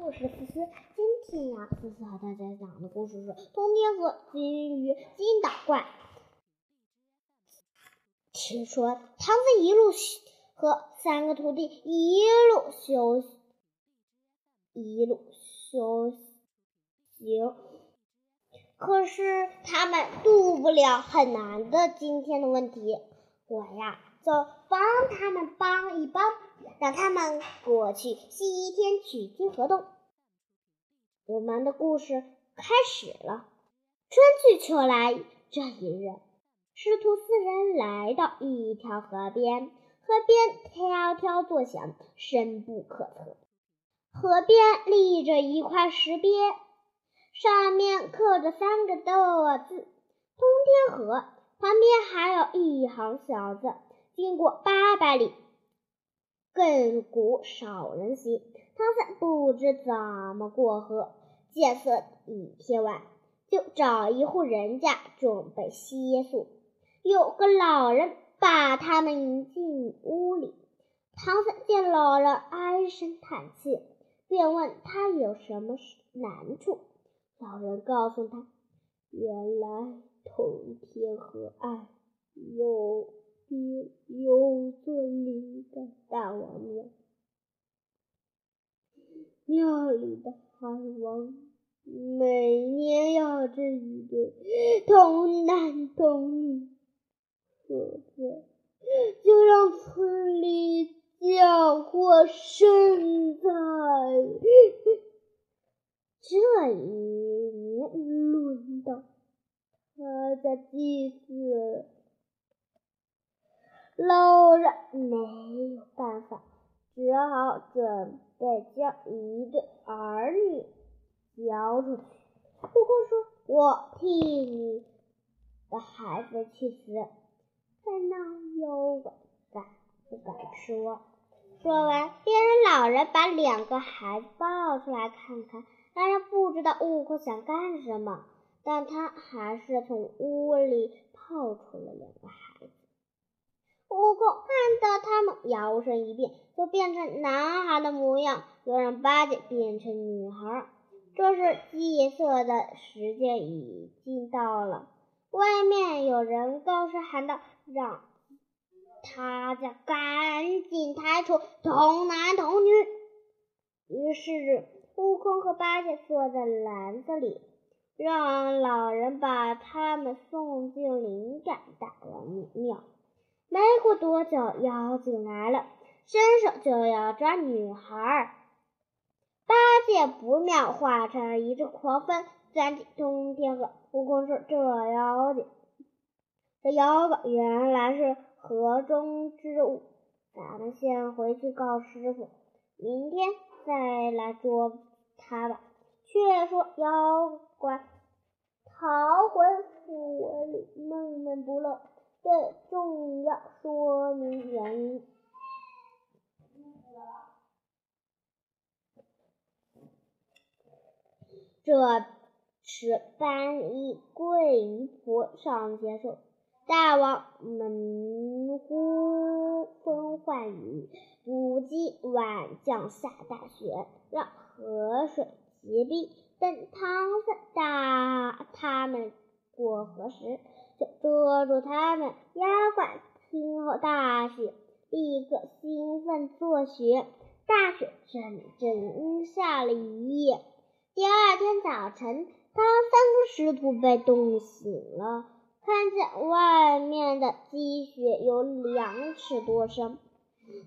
我是思思，今天呀，思思和大家讲的故事是《通天河金鱼金捣怪》。听说唐僧一路和三个徒弟一路修一路修行，可是他们渡不了很难的今天的问题。我呀，就帮他们帮一帮。让他们过去西天取经河洞。我们的故事开始了。春去秋来，这一日，师徒四人来到一条河边，河边迢迢作响，深不可测。河边立着一块石碑，上面刻着三个大字“通天河”，旁边还有一行小字：“经过八百里。”亘古少人行，唐三不知怎么过河，见色已天晚，就找一户人家准备歇宿。有个老人把他们迎进屋里，唐三见老人唉声叹气，便问他有什么难处。老人告诉他，原来通天河岸有。有座灵的大王庙，庙里的海王每年要这一对童男童女，否则就让村里嫁过生菜。这一年轮到他家祭祀。老人没有办法，只好准备将一对儿女交出去。悟空说：“我替你的孩子去死。”看那妖怪敢不敢说？说完，便让老人把两个孩子抱出来看看。老人不知道悟空想干什么，但他还是从屋里抱出了两个孩子。悟空看到他们摇身一变，就变成男孩的模样；又让八戒变成女孩。这时祭祀的时间已经到了，外面有人高声喊道：“让他家赶紧抬出童男童女。”于是悟空和八戒坐在篮子里，让老人把他们送进灵感大王庙。没过多久，妖精来了，伸手就要抓女孩。八戒不妙，化成一阵狂风，钻进通天河。悟空说：“这妖精，这妖怪原来是河中之物，咱们先回去告师傅，明天再来捉他吧。”却说妖怪逃回府里，闷闷不乐。这重要说明原因。这时，班衣跪于佛上接受。大王门呼风唤雨，不计晚降下大雪，让河水结冰。等唐僧大他们过河时。就捉住他们，妖怪听后大喜，立刻兴奋作雪。大雪整整下了一夜。第二天早晨，当三个师徒被冻醒了，看见外面的积雪有两尺多深。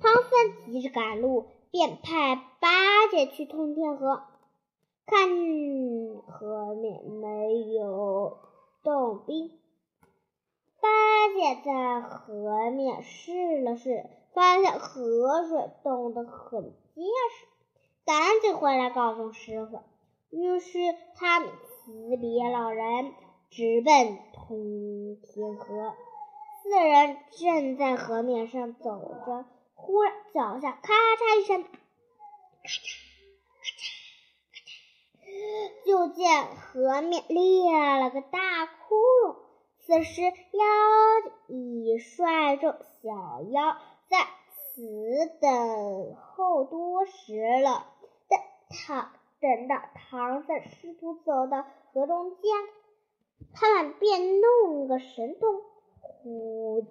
唐僧急着赶路，便派八戒去通天河，看河面没有冻冰。八戒在河面试了试，发现河水冻得很结实，赶紧回来告诉师傅。于是他们辞别老人，直奔通天河。四人正在河面上走着，忽然脚下咔嚓一声，咔嚓咔嚓咔嚓，就见河面裂了个大窟窿。此时，妖已率众小妖在此等候多时了。等唐等到唐僧师徒走到河中间，他们便弄个神通，呼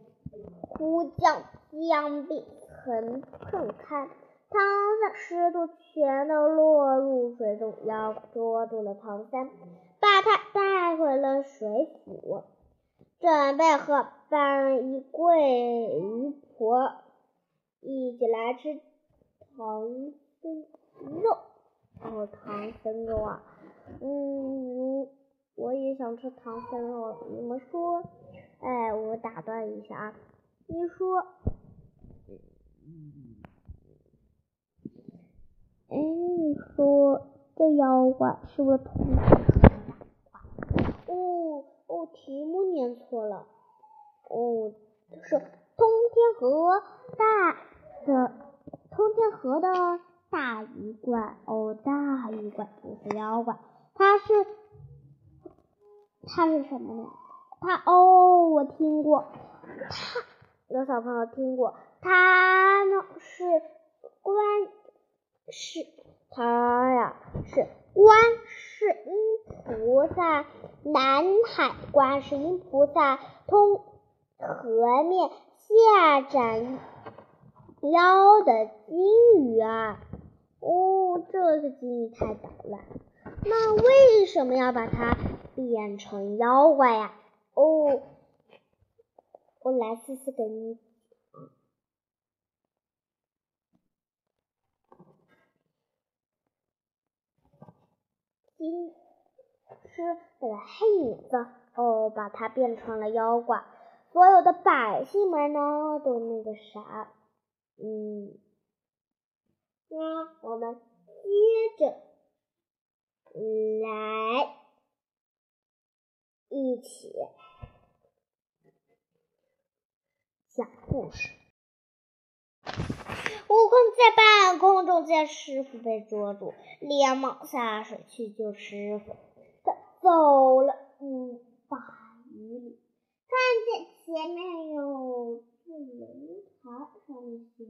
呼将江壁横横开，唐僧师徒全都落入水中，妖捉住了唐三，把他带回了水府，准备和班一贵鱼婆一起来吃唐僧肉。哦，唐僧肉啊，嗯，我也想吃唐僧肉，你们说？哎，我打断一下啊，你说，哎，你说这妖怪是不是通天哦题目念错了，哦，是通天河大的通天河的大鱼怪哦，大鱼怪不是妖怪，它是它是什么呢？他哦，我听过，他有小朋友听过，他呢是关是，他呀是观世音菩萨，南海观世音菩萨通河面下斩妖的金鱼啊！哦，这个金鱼太捣乱，那为什么要把它变成妖怪呀？哦，我来试试给你。金是那个黑影子，哦，把它变成了妖怪。所有的百姓们呢，都那个啥，嗯，那我们接着来一起。讲故事。悟空在半空中见师傅被捉住，连忙下水去救师傅。他走了五百余里，看见前面有座龙台，上面写着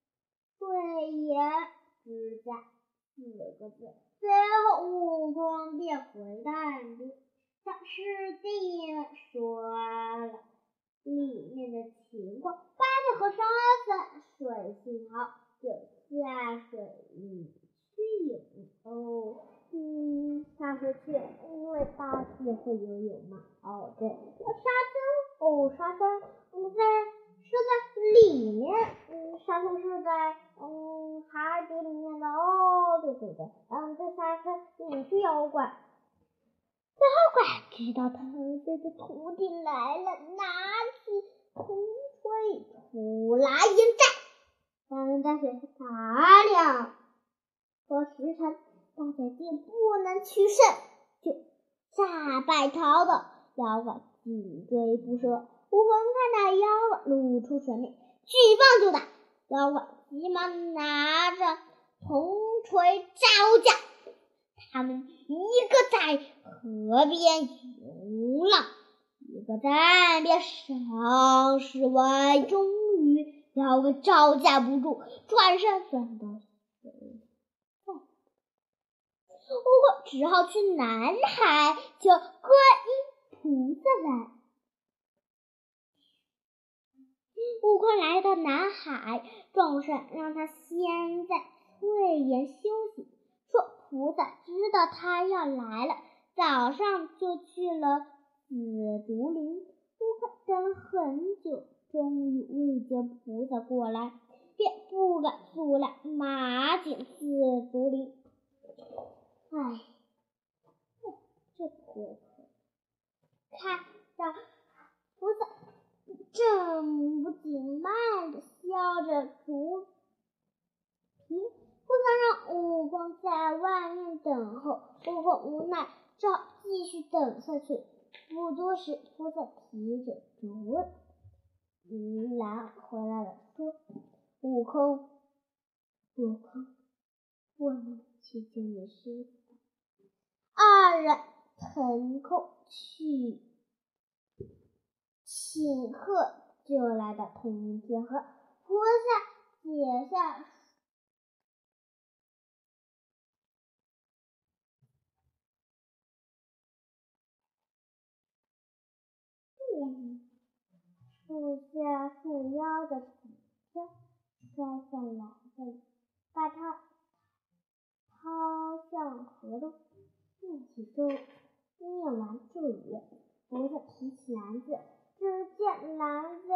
“慧眼之家”四个字。随后，悟空便回到岸边，向师弟们说了。里面的情况，八戒和沙僧水性好，就下水去游。哦，嗯，下水去，因为八戒会游泳嘛。哦，对，那沙僧，哦，沙僧，嗯，在是在里面，嗯，沙僧是在嗯海底里面的。哦，对对对，嗯，这沙僧也是妖怪。妖怪知道唐僧的徒弟来了，拿起铜锤出来迎战。三人在水上打两个时辰，大家见不能取胜，就下败逃走。妖怪紧追不舍，悟空看到妖怪露出水面，举棒就打。妖怪急忙拿着铜锤招架，他们一个在。河边游浪，一个在岸边上是外，终于妖怪招架不住，转身钻到水悟空只好去南海求观音菩萨来。悟空来到南海，众神让他先在翠岩休息，说菩萨知道他要来了。早上就去了紫竹林，悟空等了很久，终于未见菩萨过来，便不敢阻拦，马进紫竹林。唉，这婆婆看到菩萨正不紧慢的削着竹皮，菩萨让悟空在外面等候，悟空无奈。只好继续等下去。不多时，菩萨提着竹篮回来了，说：“悟空，悟空，我们去见你师傅。”二人腾空去请客，就来到通天河。菩萨解下。树下树腰的纸条摔下来的，把它抛向河中。念起就，念完咒语，猴子提起篮子，只见篮子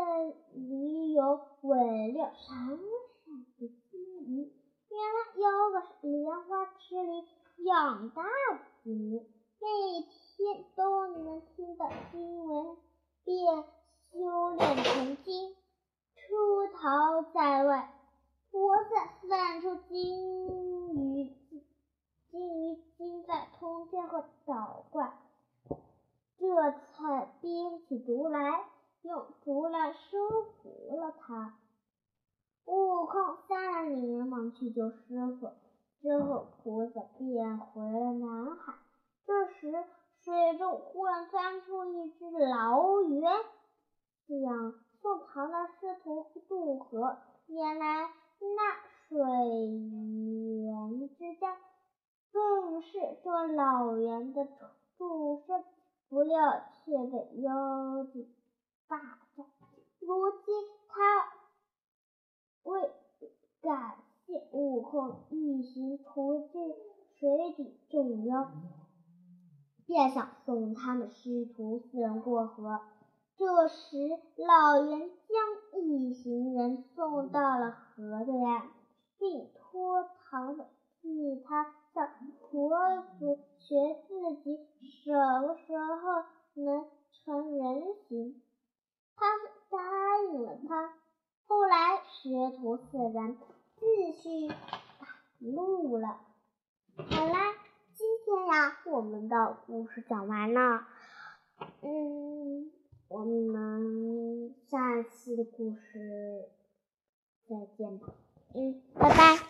里有尾溜闪闪的金鱼。原来有个莲花池里养大的金鱼，每天都能听到经文，便修炼成精，出逃在外。菩萨算出金鱼，金鱼精在通天和捣怪，这才编起竹来，用竹来收服了他。悟空三人连忙去救师傅，之后菩萨便回了南海。这时水中忽然钻出一只老猿，这样送唐的师徒渡河。原来那水源之家正是这老猿的住身，不料却被妖精霸占。如今他。为感谢悟空一行途径水底众妖，便想送他们师徒四人过河。这时，老猿将一行人送到了河对岸，并托唐替他向佛祖学自己什么时候能成人形。他答应了他。后来，师徒四人继续赶路了。好啦，今天呀，我们的故事讲完了。嗯，我们下期的故事再见吧。嗯，拜拜。